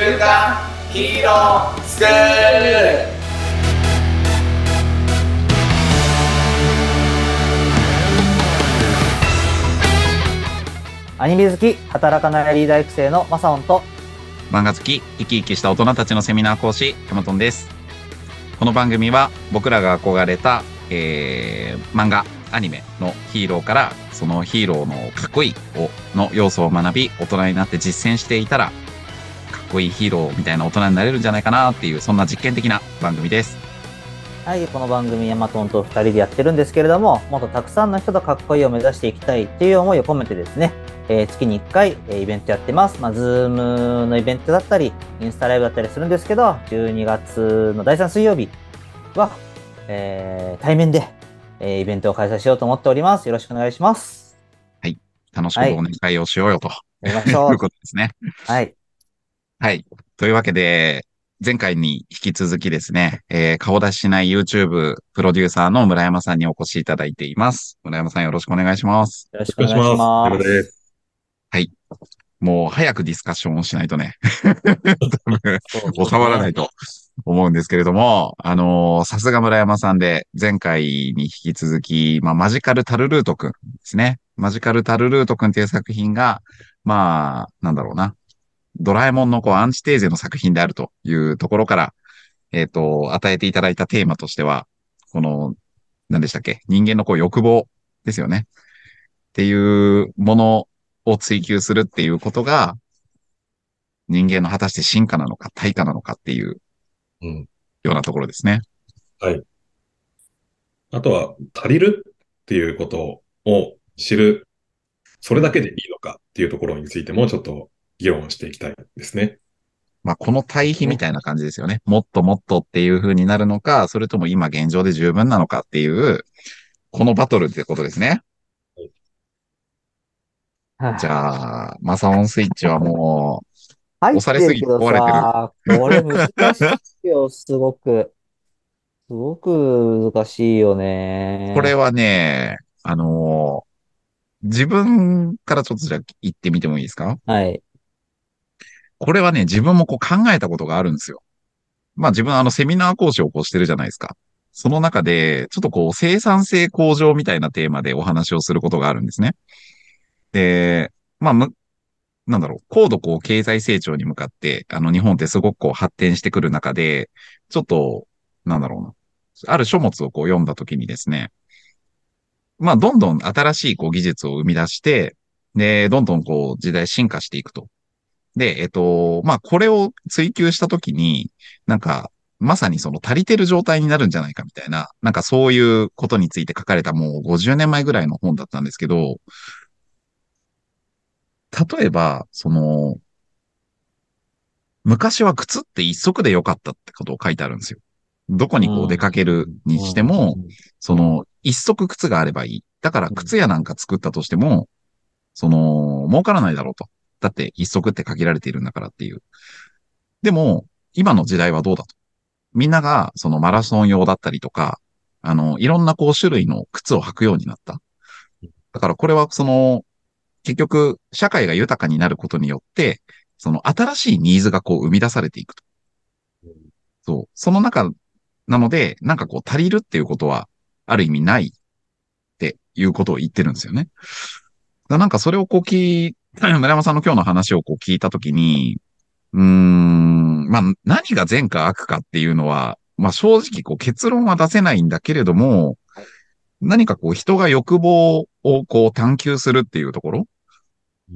週刊ヒーロースクールアニメ好き、働かないリーダー育成のマサオンと、漫画好き、生き生きした大人たちのセミナー講師、ヤマトンです。この番組は僕らが憧れた、えー、漫画、アニメのヒーローから、そのヒーローのかっこいいをの要素を学び、大人になって実践していたら、かっこいいヒーローみたいな大人になれるんじゃないかなっていう、そんな実験的な番組です。はい、この番組ヤマトンと二人でやってるんですけれども、もっとたくさんの人とかっこいいを目指していきたいっていう思いを込めてですね、えー月に1回、えーイベントやってます。まあ、 Zoom のイベントだったり、インスタライブだったりするんですけど、12月の第3水曜日は、えー対面で、えーイベントを開催しようと思っております。よろしくお願いします。楽しくお願いをしようよと、やりましょ いうう。ことですね。はい。はい。というわけで、前回に引き続きですね、えー顔出ししない YouTube プロデューサーの村山さんにお越しいただいています。村山さんよろしくお願いします。よろしくお願いします。よろです。もう早くディスカッションをしないとね、収まらないと思うんですけれども、あのーさすが村山さんで、前回に引き続き、まあ、マジカルタルルートくんですね。マジカルタルルートくんっていう作品が、まあ、なんだろうな。ドラえもんのこうアンチテーゼの作品であるというところから、えっ、と、与えていただいたテーマとしては、この、何でしたっけ？人間のこう欲望ですよね。っていうものを追求するっていうことが、人間の果たして進化なのか対価なのかっていううん。ようなところですね。あとは、足りるっていうことを知る、それだけでいいのかっていうところについてもちょっと議論していきたいですね。まあ、この対比みたいな感じですよね。もっともっとっていう風になるのか、それとも今現状で十分なのかっていう、このバトルってことですね。はいじゃあ、マサオンスイッチはも入押されすぎて壊れてるさ、これ難しいよ、すごく。すごく難しいよねう、。これはね、あのー自分からちょっとじゃあ言ってみてもいいですか？はい。これはね、自分もこう考えたことがあるんですよ。まあ自分あのセミナー講師をこうしてるじゃないですか。その中で、ちょっとこう生産性向上みたいなテーマでお話をすることがあるんですね。で、まあむ、なんだろう、高度こう経済成長に向かって、あの日本ってすごくこう発展してくる中で、ちょっと、なんだろうな。ある書物をこう読んだときにですね、まあどんどん新しいこう技術を生み出して、で、どんどんこう時代進化していくと。で、えっと、まあ、これを追求したときに、なんか、まさにその足りてる状態になるんじゃないかみたいな、なんかそういうことについて書かれたもう50年前ぐらいの本だったんですけど、例えば、その、昔は靴って一足で良かったってことを書いてあるんですよ。どこにこう出かけるにしても、その、一足靴があればいい。だから靴屋なんか作ったとしても、その、儲からないだろうと。だって一足って限られているんだからっていう。でも、今の時代はどうだと。みんなが、そのマラソン用だったりとか、あの、いろんなこう種類の靴を履くようになった。だからこれはその、結局、社会が豊かになることによって、その新しいニーズがこう生み出されていくと。そう。その中なので、なんかこう足りるっていうことは、ある意味ないっていうことを言ってるんですよね。なんかそれをこう聞い、村山さんの今日の話をこう聞いたときに、うーん、まあ何が善か悪かっていうのは、まあ正直こう結論は出せないんだけれども、何かこう人が欲望をこう探求するっていうところ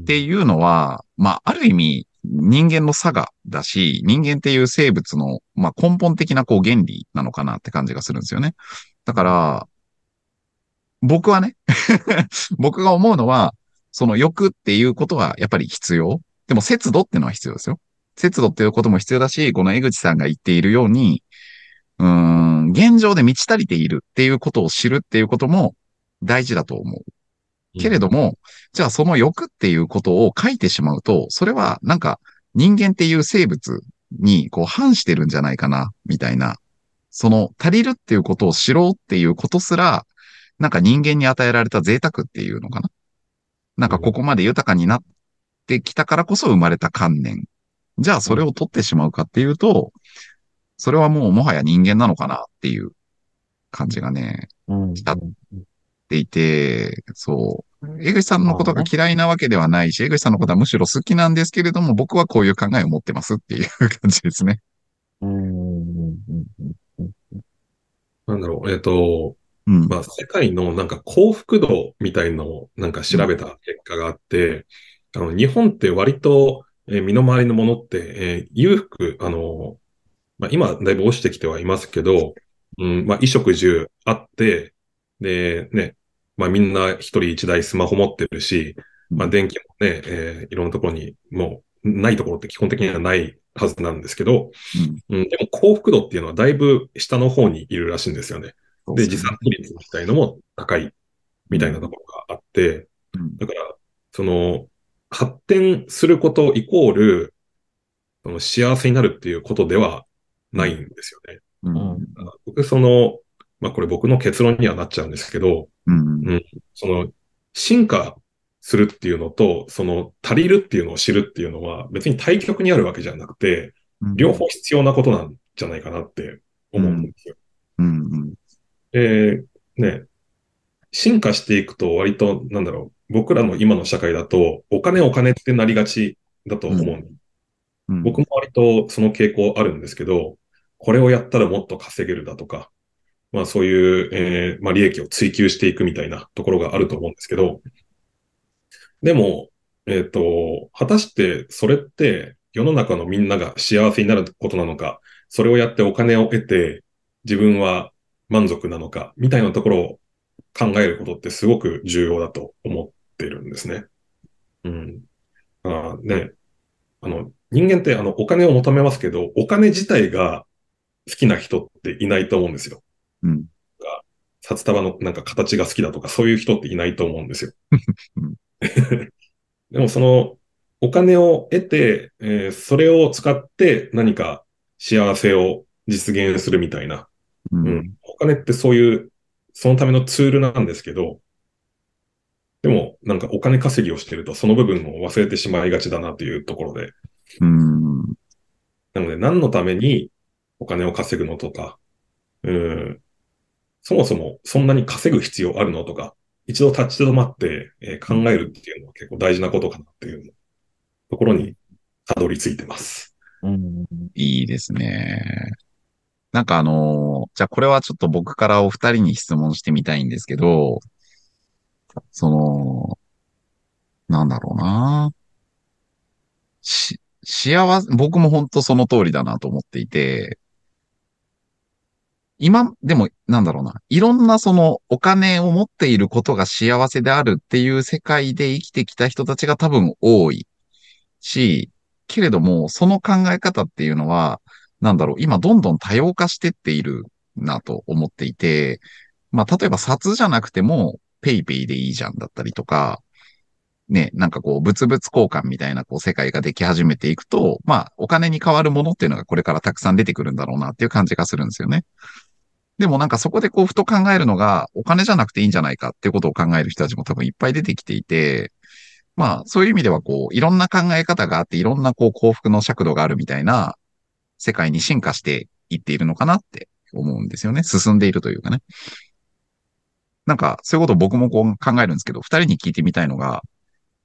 っていうのは、まあある意味人間の差がだし、人間っていう生物の、まあ、根本的なこう原理なのかなって感じがするんですよね。だから、僕はね、僕が思うのは、その欲っていうことはやっぱり必要？でも節度っていうのは必要ですよ。節度っていうことも必要だし、この江口さんが言っているように、うーん、現状で満ち足りているっていうことを知るっていうことも大事だと思う。けれども、じゃあその欲っていうことを書いてしまうと、それはなんか人間っていう生物にこう反してるんじゃないかな、みたいな。その足りるっていうことを知ろうっていうことすら、なんか人間に与えられた贅沢っていうのかな。なんかここまで豊かになってきたからこそ生まれた観念じゃあそれを取ってしまうかっていうと、それはもうもはや人間なのかなっていう感じがね、うん。したっていて、そう。江口さんのことが嫌いなわけではないし、江口さんのことはむしろ好きなんですけれども、僕はこういう考えを持ってますっていう感じですね。うん。うん。うんなんだろう、えっ、と、うん。まあ、世界のなんか幸福度みたいのをなんか調べた結果があって、あの、日本って割と、えー身の回りのものって、えー裕福、あの、まあ、今だいぶ落ちてきてはいますけど、うん、まあ、衣食住あって、で、ね、まあ、みんな一人一台スマホ持ってるし、まあ、電気もね、えーいろんなところにもうないところって基本的にはないはずなんですけど、うん、でも幸福度っていうのはだいぶ下の方にいるらしいんですよね。うん。で、自殺率みたいのも高いみたいなところがあって、うんだから、その、発展することイコール、その幸せになるっていうことではないんですよね。うん。僕、その、まあこれ僕の結論にはなっちゃうんですけど、うん。その、進化するっていうのと、その、足りるっていうのを知るっていうのは別に対極にあるわけじゃなくて、両方必要なことなんじゃないかなって思うんですよ。うん。うん。えーね、進化していくと割と、なんだろう、僕らの今の社会だと、お金お金ってなりがちだと思う。うん。僕も割とその傾向あるんですけど、これをやったらもっと稼げるだとか、まあそういう、えーまあ利益を追求していくみたいなところがあると思うんですけど、でも、えっ、と、果たしてそれって世の中のみんなが幸せになることなのか、それをやってお金を得て自分は満足なのか、みたいなところを考えることってすごく重要だと思ってるんですね。うん。あね、あの、人間ってあの、お金を求めますけど、お金自体が好きな人っていないと思うんですよ。うん。札束のなんか形が好きだとか、そういう人っていないと思うんですよ うん。でもその、お金を得て、えーそれを使って何か幸せを実現するみたいな。う。うんん。お金ってそういう、そのためのツールなんですけど、でも、なんかお金稼ぎをしてると、その部分を忘れてしまいがちだなというところで、うん。なので、何のためにお金を稼ぐのとか、うん、そもそもそんなに稼ぐ必要あるのとか、一度立ち止まって、えー考えるっていうのは結構大事なことかなっていうところにたどり着いてます。うん。いいですね。なんかあのじゃあこれはちょっと僕からお二人に質問してみたいんですけど、その、なんだろうなし、幸せ、僕も本当その通りだなと思っていて、今、でも、なんだろうな。いろんなそのお金を持っていることが幸せであるっていう世界で生きてきた人たちが多分多いし、けれども、その考え方っていうのは、なんだろう、今どんどん多様化してっているなと思っていて、まあ、例えば札じゃなくても、ペイペイでいいじゃんだったりとか、ね、なんかこう、物々交換みたいなこう世界ができ始めていくと、まあ、お金に変わるものっていうのがこれからたくさん出てくるんだろうなっていう感じがするんですよね。でもなんかそこでこう、ふと考えるのが、お金じゃなくていいんじゃないかっていうことを考える人たちも多分いっぱい出てきていて、まあ、そういう意味ではこう、いろんな考え方があって、いろんなこう、幸福の尺度があるみたいな世界に進化していっているのかなって思うんですよね。進んでいるというかね。なんか、そういうことを僕もこう考えるんですけど、二人に聞いてみたいのが、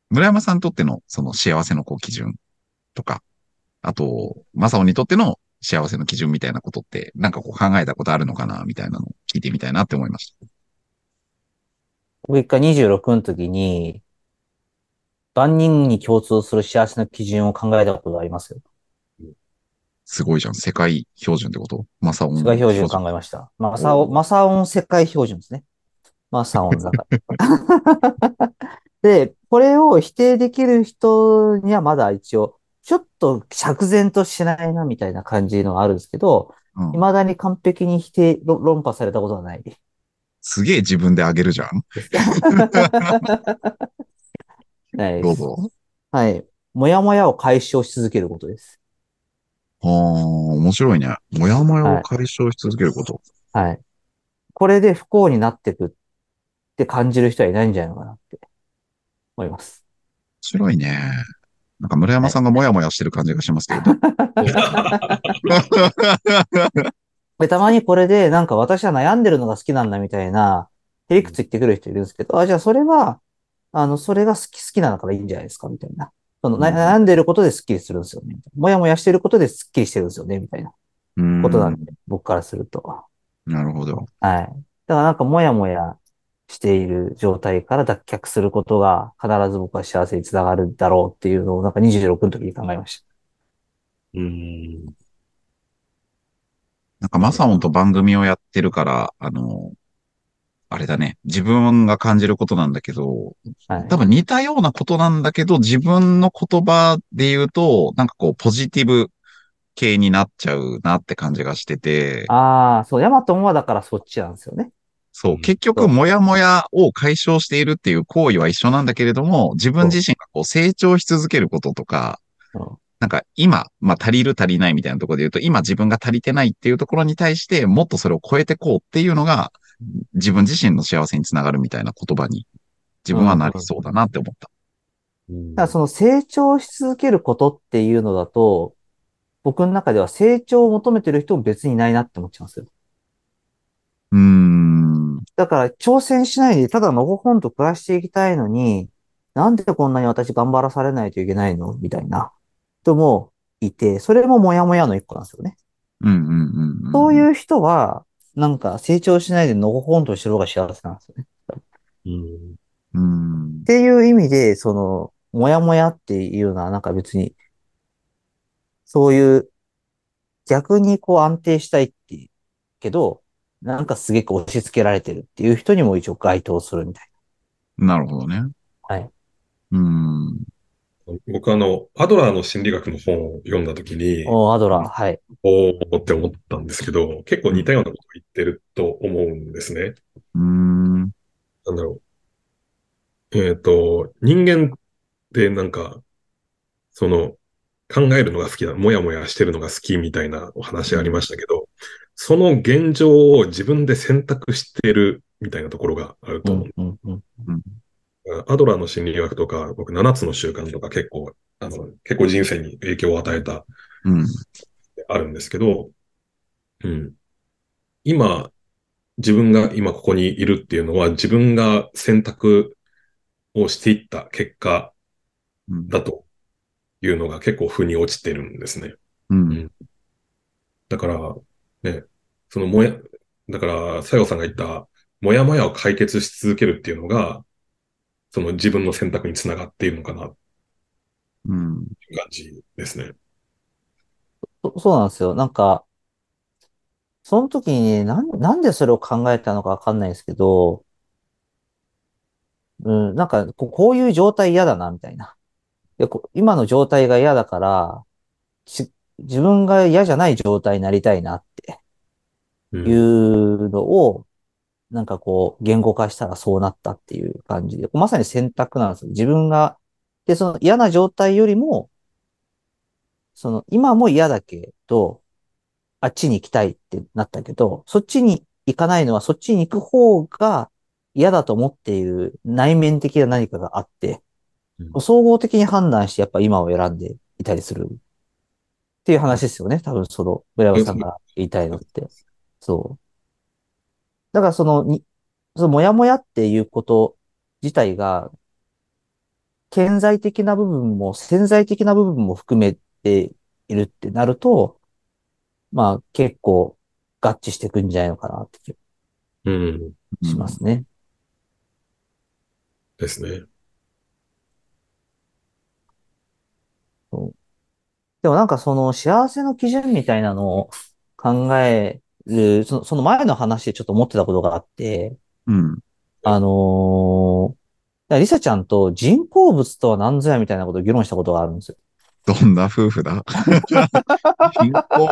村山さんにとってのその幸せのこう基準とか、あと、マサオにとっての幸せの基準みたいなことって、なんかこう考えたことあるのかなみたいなのを聞いてみたいなって思いました。僕一回26の時に、万人に共通する幸せの基準を考えたことがありますよ。すごいじゃん。世界標準ってこと？マサオン。世界標準を考えました。マサオ、マサオン世界標準ですね。マサオンだから。で、これを否定できる人にはまだ一応、ちょっと釈然としないなみたいな感じのがあるんですけど、うん未だに完璧に否定、ろ論破されたことはない。すげえ自分であげるじゃん。ない。どうぞ。はい。もやもやを解消し続けることです。ああ、面白いね。もやもやを解消し続けること。はい。これで不幸になっていくって感じる人はいないんじゃないのかなって思います。面白いね。なんか村山さんがもやもやしてる感じがしますけど。で、たまにこれで、なんか私は悩んでるのが好きなんだみたいな、へりくつ言ってくる人いるんですけど、あ、じゃあそれは、あの、それが好き、好きなのからいいんじゃないですかみたいな。その、悩んでることでスッキリするんですよね。もやもやしてることでスッキリしてるんですよね。みたいなうんことなんで、僕からすると。なるほど。はい。だからなんかもやもやしている状態から脱却することが必ず僕は幸せにつながるだろうっていうのをなんか26の時に考えましうん。なんかマサオンと番組をやってるから、あの、あれだね。自分が感じることなんだけど、た。はい。多分似たようなことなんだけど、自分の言葉で言うと、なんかこう、ポジティブ系になっちゃうなって感じがしてて、ああ、そう、ヤマトンはだからそっちなんですよね。そうう、ん結局、もやもやを解消しているっていう行為は一緒なんだけれども、自分自身がこう成長し続けることとか、うんなんか今、まあ足りる足りないみたいなところで言うと、今自分が足りてないっていうところに対して、もっとそれを超えてこうっていうのが、自分自身の幸せにつながるみたいな言葉に、自分はなりそうだなって思った。うんだからその成長し続けることっていうのだと、僕の中では成長を求めてる人も別にいないなって思っちゃうんですよ。うーん。だから挑戦しないでただのほほんと暮らしていきたいのに、なんでこんなに私頑張らされないといけないのみたいな人もいて、それもモヤモヤの一個なんですよね。うんうんうんうん。そういう人は、なんか成長しないでのほほんとしてる方が幸せなんですよね。うん。うんっ。ていう意味で、その、もやもやっていうのはなんか別に、そういう、逆にこう安定したいってけど、なんかすげえ押し付けられてるっていう人にも一応該当するみたいなるほどね。はい。うん。僕あの、アドラーの心理学の本を読んだときに、な。おーアドラー、はい。おーって思ったんですけど、結構似たようなことを言ってると思うんですね。うん。なんだろう。えっ、と、人間ってなんか、その、考えるのが好きな、もやもやしてるのが好きみたいなお話ありましたけど、その現状を自分で選択してるみたいなところがあるうと思う。ん、うん、うん。アドラーの心理学とか、僕7つの習慣とか結構、あの、結構人生に影響を与えたうん。あるんですけど、うん。今、自分が今ここにいるっていうのは自分が選択をしていった結果うん。だというのが結構腑に落ちてるんですね。うん。だから、ね、そのもや、だから、さよさんが言った、もやもやを解決し続けるっていうのが、その自分の選択につながっているのかなうん。感じですね。そそうなんですよ。なんか、その時にね、なん、なんでそれを考えたのかわかんないですけど、うん、なんかこ、こういう状態嫌だな、みたいな。でこ今の状態が嫌だから、し自分が嫌じゃない状態になりたいなってうんいうのを、なんかこう、言語化したらそうなったっていう感じで、まさに選択なんですよ。自分が、で、その嫌な状態よりも、その、今も嫌だけど、あっちに行きたいってなったけど、そっちに行かないのは、そっちに行く方が嫌だと思っている内面的な何かがあって、う総合的に判断してやっぱ今を選んでいたりするっていう話ですよね。多分その、村山さんが言いたいのって。そう。だからその、に、そのもやもやっていうこと自体が、顕在的な部分も潜在的な部分も含めているってなると、まあ結構合致していくんじゃないのかなって気うん。がしますね。ですね。でもなんかその幸せの基準みたいなのを考える、そのその前の話でちょっと思ってたことがあって、うん。あのー、リサちゃんと人工物とは何ぞやみたいなことを議論したことがあるんですよ。どんな夫婦だ？人工、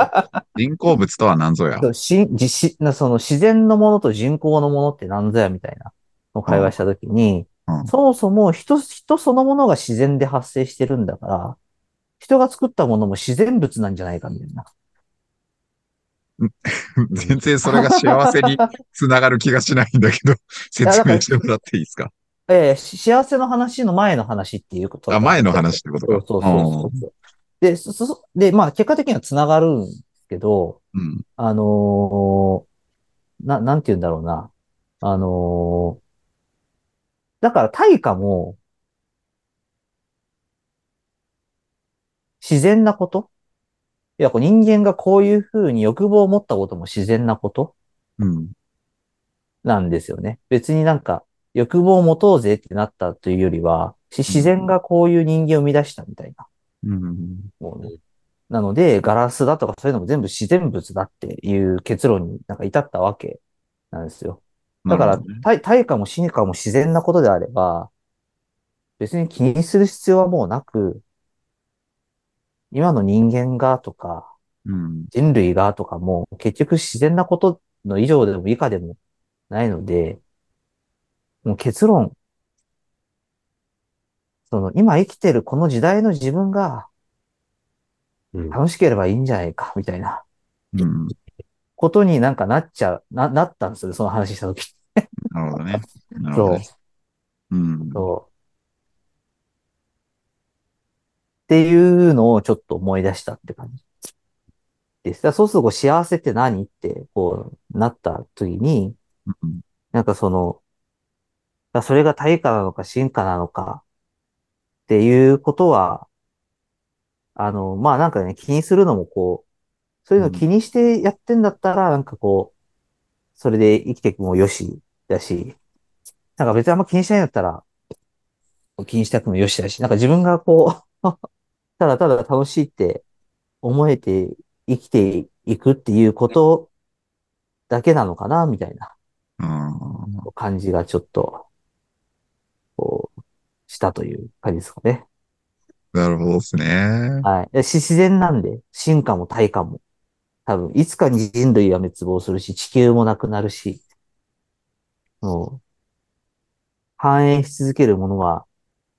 人工物とは何ぞや？しじしなその自然のものと人工のものって何ぞやみたいなのを会話したときに、うんそもそも人、人そのものが自然で発生してるんだから、人が作ったものも自然物なんじゃないかみたいな。全然それが幸せにつながる気がしないんだけど、説明してもらっていいですか？えーし幸せの話の前の話っていうことあ、前の話ってことか。そうそうそう。で、そ、そ、で、まあ、結果的には繋がるんですけど、うん。あのーな、なんて言うんだろうな。あのーだから対価も、自然なこといや、こう人間がこういうふうに欲望を持ったことも自然なこと？うん。なんですよね。別になんか、欲望を持とうぜってなったというよりは、し自然がこういう人間を生み出したみたいな。うん。もうねなので、ガラスだとかそういうのも全部自然物だっていう結論になんか至ったわけなんですよ。だからね、対対価も進化も自然なことであれば、別に気にする必要はもうなく、今の人間がとか、うん。人類がとかも結局自然なことの以上でも以下でもないので、もう結論、その今生きてるこの時代の自分がうん楽しければいいんじゃないか、みたいなうん。ことになんかなっちゃう、な、なったんですよ、その話したとき。なるほどね。なるほどそうね。。うん。そう。っていうのをちょっと思い出したって感じ。です。だそうするとこう幸せって何ってこうなった時に、うんなんかその、だそれが対価なのか進化なのかっていうことは、あの、まあなんかね、気にするのもこう、そういうの気にしてやってんだったら、なんかこう、それで生きていくもよしだし、なんか別にあんま気にしないんだったら、気にしたくもよしだし、なんか自分がこう、ただただ楽しいって思えて生きていくっていうことだけなのかな、みたいなうん。感じがちょっと、こう、したという感じですかね。なるほどですね。はい。自然なんで、進化も退化も。多分、いつかに人類は滅亡するし、地球もなくなるし、もう、繁栄し続けるものは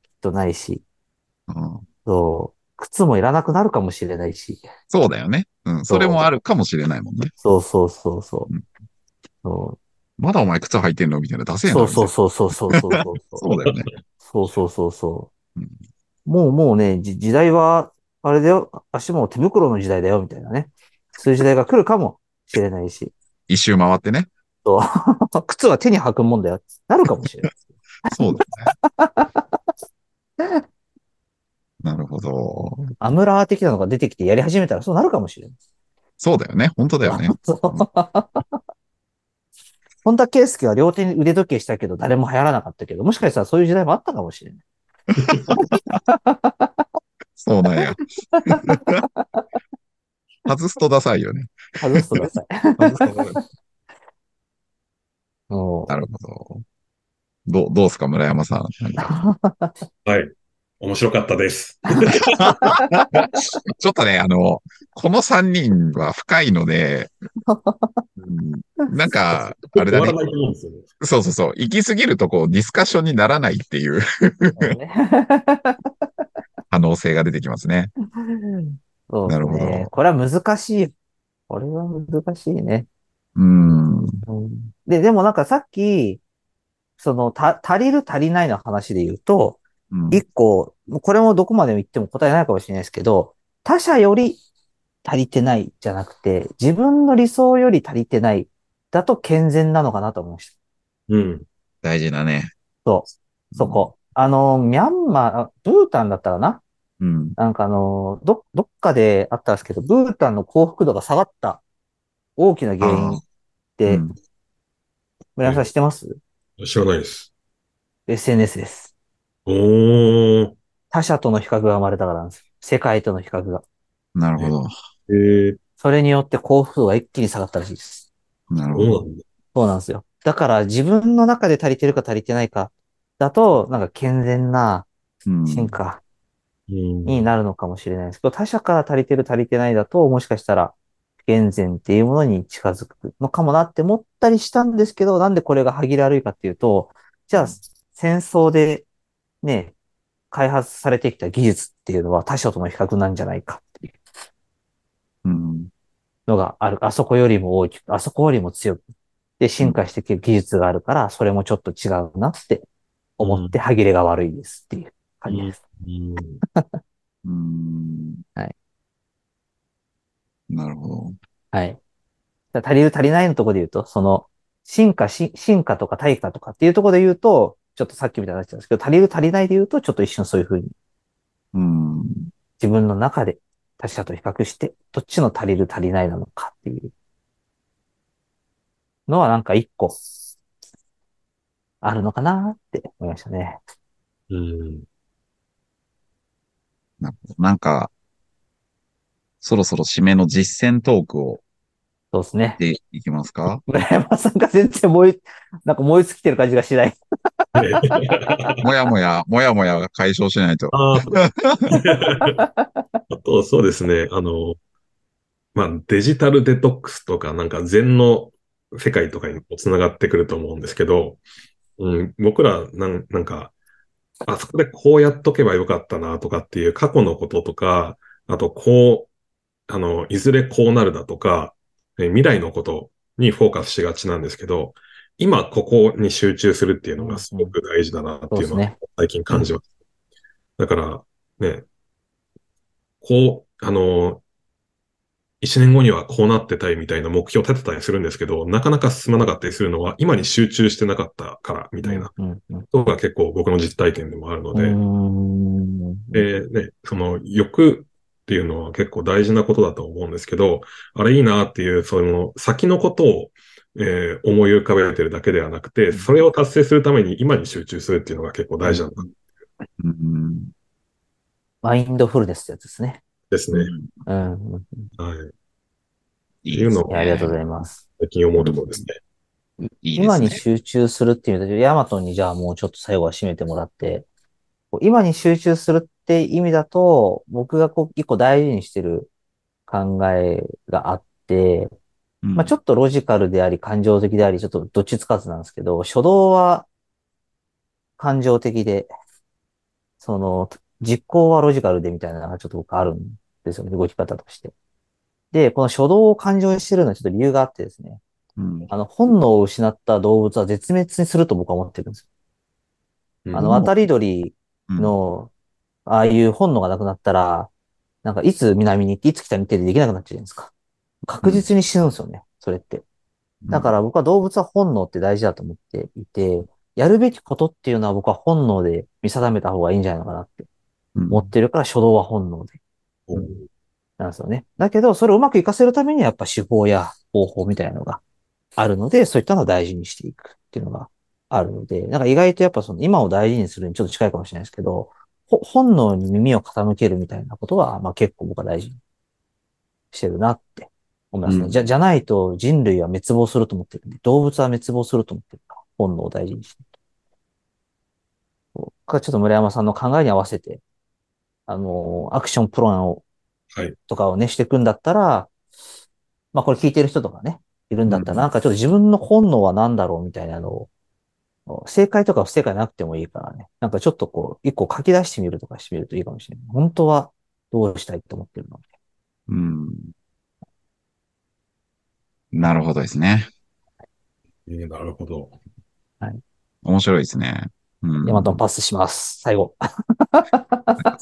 きっとないし、うんそう、靴もいらなくなるかもしれないし、そうだよね。うん。それもあるかもしれないもんね。そうそうそうそううん。そまだお前靴履いてんのみたいな。出せうえな。そうそうそうそうそうそうそう。そうだよね。そうそうそうそううん。もうもうね、じ時代は、あれだよ、足も手袋の時代だよ、みたいなね。そういう時代が来るかもしれないし、一周回ってね。そう。靴は手に履くもんだよ、なるかもしれない。そうだよね。なるほど。アムラー的なのが出てきてやり始めたらそうなるかもしれない。そうだよね。本当だよね。そう。本田圭佑は両手に腕時計したけど誰も流行らなかったけど、もしかしたらそういう時代もあったかもしれない。そうなんや。外すとダサいよね。外すとください。外すとダサい。なるほど。どう、どうすか、村山さん。はい。面白かったです。ちょっとね、あの、この3人は深いので、うんなんか、あれだね。そうそうそう。行き過ぎるとこう、ディスカッションにならないっていう 可能性が出てきますね。そうですなるほね。どこれは難しい。これは難しいね。うん。うんで、でもなんかさっき、その、た、足りる足りないの話で言うと、うん一個、これもどこまで言っても答えないかもしれないですけど、他者より足りてないじゃなくて、自分の理想より足りてないだと健全なのかなと思いました。うん。大事だね。そう、そこ。あの、ミャンマー、あブータンだったらな？うん。なんかあの、ど、どっかであったんですけど、ブータンの幸福度が下がった大きな原因っうて、ん村山さん知ってます？知らないです。?SNS です。おー。他者との比較が生まれたからなんですよ。世界との比較が。なるほど。えー、それによって幸福度が一気に下がったらしいです。なるほど。そうなんですよ。だから自分の中で足りてるか足りてないかだと、なんか健全なうん進化うん。になるのかもしれないですけど、他者から足りてる足りてないだと、もしかしたら不健全っていうものに近づくのかもなって思ったりしたんですけど、なんでこれが歯切れ悪いかっていうと、じゃあ戦争でね、開発されてきた技術っていうのは他者との比較なんじゃないかっていううん。のがある。あそこよりも大きく、あそこよりも強く。で、進化してきて技術があるから、それもちょっと違うなって思って歯切れが悪いですっていう感じです。うん。はい。なるほど。はい。足りる足りないのところで言うと、その、進化し、進化とか退化とかっていうところで言うと、ちょっとさっきみたいになっちゃうんですけど、足りる足りないで言うと、ちょっと一瞬そういうふうにうーん。自分の中で他者と比較して、どっちの足りる足りないなのかっていうのはなんか一個あるのかなって思いましたね。うん。なんか、そろそろ締めの実践トークをそうですね。でいきますか？村山さんが全然燃え、なんか燃え尽きてる感じがしない。もやもや、もやもやが解消しないと。あと、そうですね。あの、まあ、デジタルデトックスとか、なんか禅の世界とかにもつながってくると思うんですけど、うん、僕らなん、なんか、あそこでこうやっとけばよかったなとかっていう過去のこととか、あとこう、あの、いずれこうなるだとか、え未来のことにフォーカスしがちなんですけど、今ここに集中するっていうのがすごく大事だなっていうのは最近感じます。だから、ね、こう、あの、一年後にはこうなってたいみたいな目標を立てたりするんですけど、なかなか進まなかったりするのは、今に集中してなかったから、みたいなうんうんことが結構僕の実体験でもあるのうで、ん。で、ね、その欲っていうのは結構大事なことだと思うんですけど、あれいいなっていう、その先のことを、えー思い浮かべてるだけではなくて、それを達成するために今に集中するっていうのが結構大事なんだうん。マインドフルネスってやつですね。ですね。うん。うんはい。いいですねいやありがとうございます。最近思うところですね。いいですね。今に集中するっていうので、ヤマトにじゃあもうちょっと最後は締めてもらって、今に集中するって意味だと、僕がこう一個大事にしてる考えがあって、うんまあちょっとロジカルであり、感情的であり、ちょっとどっちつかずなんですけど、初動は感情的で、その、実行はロジカルでみたいなのがちょっと僕あるんですよね、動き方として。で、この初動を感情にしてるのはちょっと理由があってですね、うんあの、本能を失った動物は絶滅にすると僕は思ってるんですよ。あの、うん渡り鳥の、ああいう本能がなくなったら、なんかいつ南に行って、いつ北に行ってでできなくなっちゃうじゃないですか。確実に死ぬんですよね、それって。だから僕は動物は本能って大事だと思っていて、やるべきことっていうのは僕は本能で見定めた方がいいんじゃないのかなってうん思ってるから初動は本能で。うんなんですよね。だけど、それをうまく活かせるためにはやっぱ手法や方法みたいなのがあるので、そういったのを大事にしていくっていうのがあるので、なんか意外とやっぱその今を大事にするにちょっと近いかもしれないですけど、ほ本能に耳を傾けるみたいなことは、まあ結構僕は大事にしてるなって思いますね。うんじゃ、じゃないと人類は滅亡すると思ってる動物は滅亡すると思ってる本能を大事にして。僕はちょっと村山さんの考えに合わせて、あの、アクションプランをはい。とかをね、していくんだったら、まあこれ聞いてる人とかね、いるんだったら、うんなんかちょっと自分の本能は何だろうみたいなのを、正解とか不正解なくてもいいからね、なんかちょっとこう、一個書き出してみるとかしてみるといいかもしれない。本当はどうしたいと思ってるの？うん。なるほどですね。えーなるほど。面白いですね。うん。ヤマトンパスします。最後。あ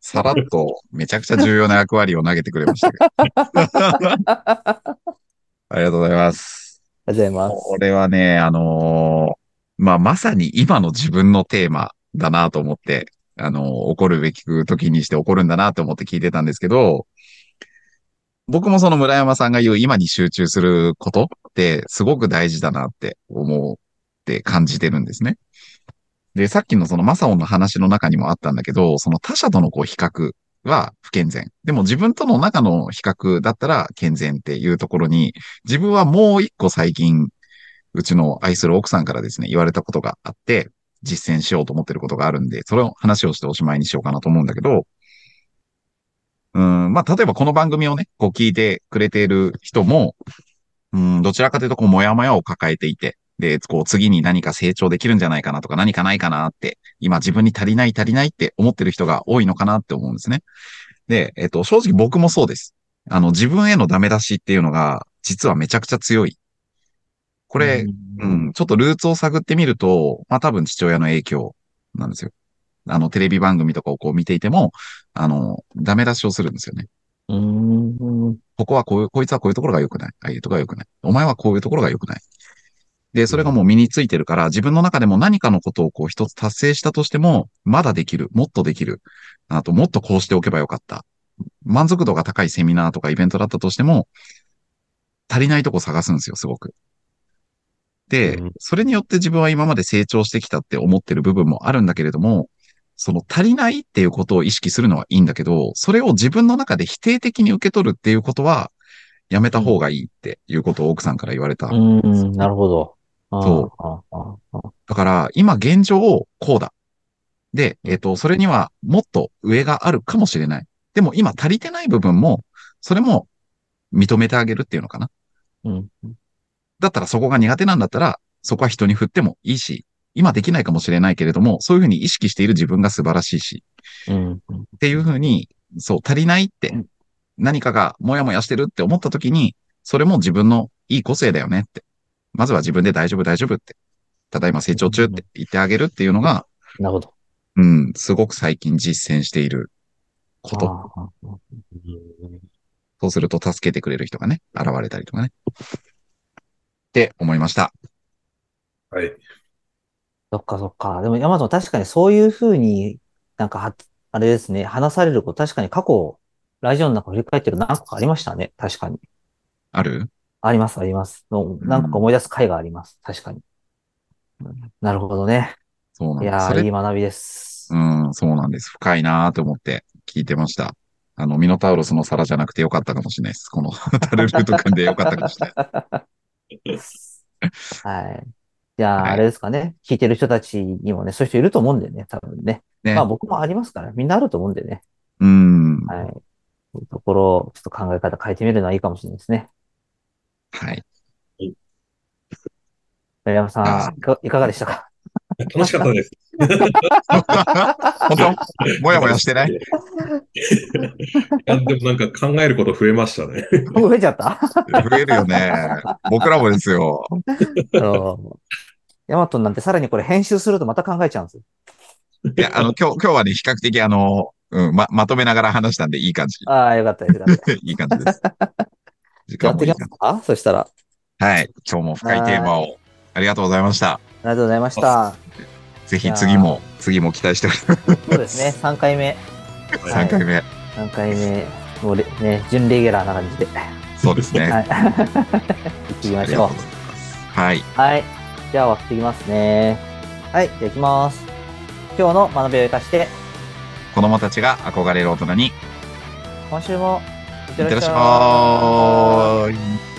さらっとめちゃくちゃ重要な役割を投げてくれましたけど。ありがとうございます。りがとうございます。これはね、あのーまあ、まさに今の自分のテーマだなと思って、あのー起こるべき時にして起こるんだなと思って聞いてたんですけど、僕もその村山さんが言う今に集中することってすごく大事だなって思って感じてるんですね。で、さっきのそのマサオンの話の中にもあったんだけど、その他者とのこう比較は不健全。でも自分との中の比較だったら健全っていうところに、自分はもう一個最近、うちの愛する奥さんからですね、言われたことがあって、実践しようと思ってることがあるんで、それを話をしておしまいにしようかなと思うんだけど、うん、まあ、例えばこの番組をね、こう聞いてくれている人も、うん、どちらかというと、こう、もやもやを抱えていて、で、こう、次に何か成長できるんじゃないかなとか、何かないかなって、今自分に足りない足りないって思ってる人が多いのかなって思うんですね。で、えっと、正直僕もそうです。あの、自分へのダメ出しっていうのが、実はめちゃくちゃ強いこれ、うん、ちょっとルーツを探ってみると、まあ多分父親の影響なんですよ。あの、テレビ番組とかをこう見ていても、あの、ダメ出しをするんですよね。うん。うん。ここはこういう、こいつはこういうところが良くない。ああいうところが良くない。お前はこういうところが良くない。で、それがもう身についてるから、自分の中でも何かのことをこう一つ達成したとしても、まだできる。もっとできる。あと、もっとこうしておけばよかった。満足度が高いセミナーとかイベントだったとしても、足りないとこ探すんですよ、すごく。でうん、それによって自分は今まで成長してきたって思ってる部分もあるんだけれども、その足りないっていうことを意識するのはいいんだけど、それを自分の中で否定的に受け取るっていうことは、やめた方がいいっていうことを奥さんから言われた。うん。なるほど。そうだから、今現状こうだ。で、えっ、と、それにはもっと上があるかもしれない。でも今足りてない部分も、それも認めてあげるっていうのかな。うん。だったらそこが苦手なんだったら、そこは人に振ってもいいし、今できないかもしれないけれども、そういうふうに意識している自分が素晴らしいし、うん。っていうふうに、そう、足りないって、何かがもやもやしてるって思った時に、それも自分のいい個性だよねって。まずは自分で大丈夫大丈夫って。ただいま成長中って言ってあげるっていうのが、なるほど。うん、すごく最近実践していること。そうすると助けてくれる人がね、現れたりとかね。って思いました。はい。そっかそっか。でも、ヤマト確かにそういうふうになんかは、あれですね、話されること、確かに過去、ラジオの中振り返ってる何個かありましたね。確かに。ある？あります、あります。の何個か思い出す回があります。確かに。なるほどね。そうなんです。いやいい学びです。うん、そうなんです。深いなーと思って聞いてました。あの、ミノタウロスの皿じゃなくてよかったかもしれないです。この タルルート君でよかったかもしれない。はい。じゃあ、はいあれですかね。聞いてる人たちにもね、そういう人いると思うんでね、多分ね。ねまあ僕もありますから、みんなあると思うんでね。うん。はい。そういうところを、ちょっと考え方変えてみるのはいいかもしれないですね。はい。山さあん、いかいかがでしたか？楽しかったです。本当もやもやしてない？いや、でもなんか考えること増えましたね。増えちゃった？増えるよね。僕らもですよ。ヤマトなんてさらにこれ編集するとまた考えちゃうんですよ。いや、あの、今日、今日はね、比較的あの、うん、ま、まとめながら話したんでいい感じ。ああ、よかったです。よかった。いい感じです。時間もいいかそしたら。はい。今日も深いテーマをありがとうございました。りがとうございました。ぜひ次も、次も期待しております。そうですね、3回目。3回目。3回目。もうれね、準レギュラーな感じで。そうですね。はい。行ってみましょう。はい。はい。じゃあ終わっていきますね。はい。じゃあ行きます。今日の学びを生かして、子供たちが憧れる大人に、い今週もいってらっし。ゃい。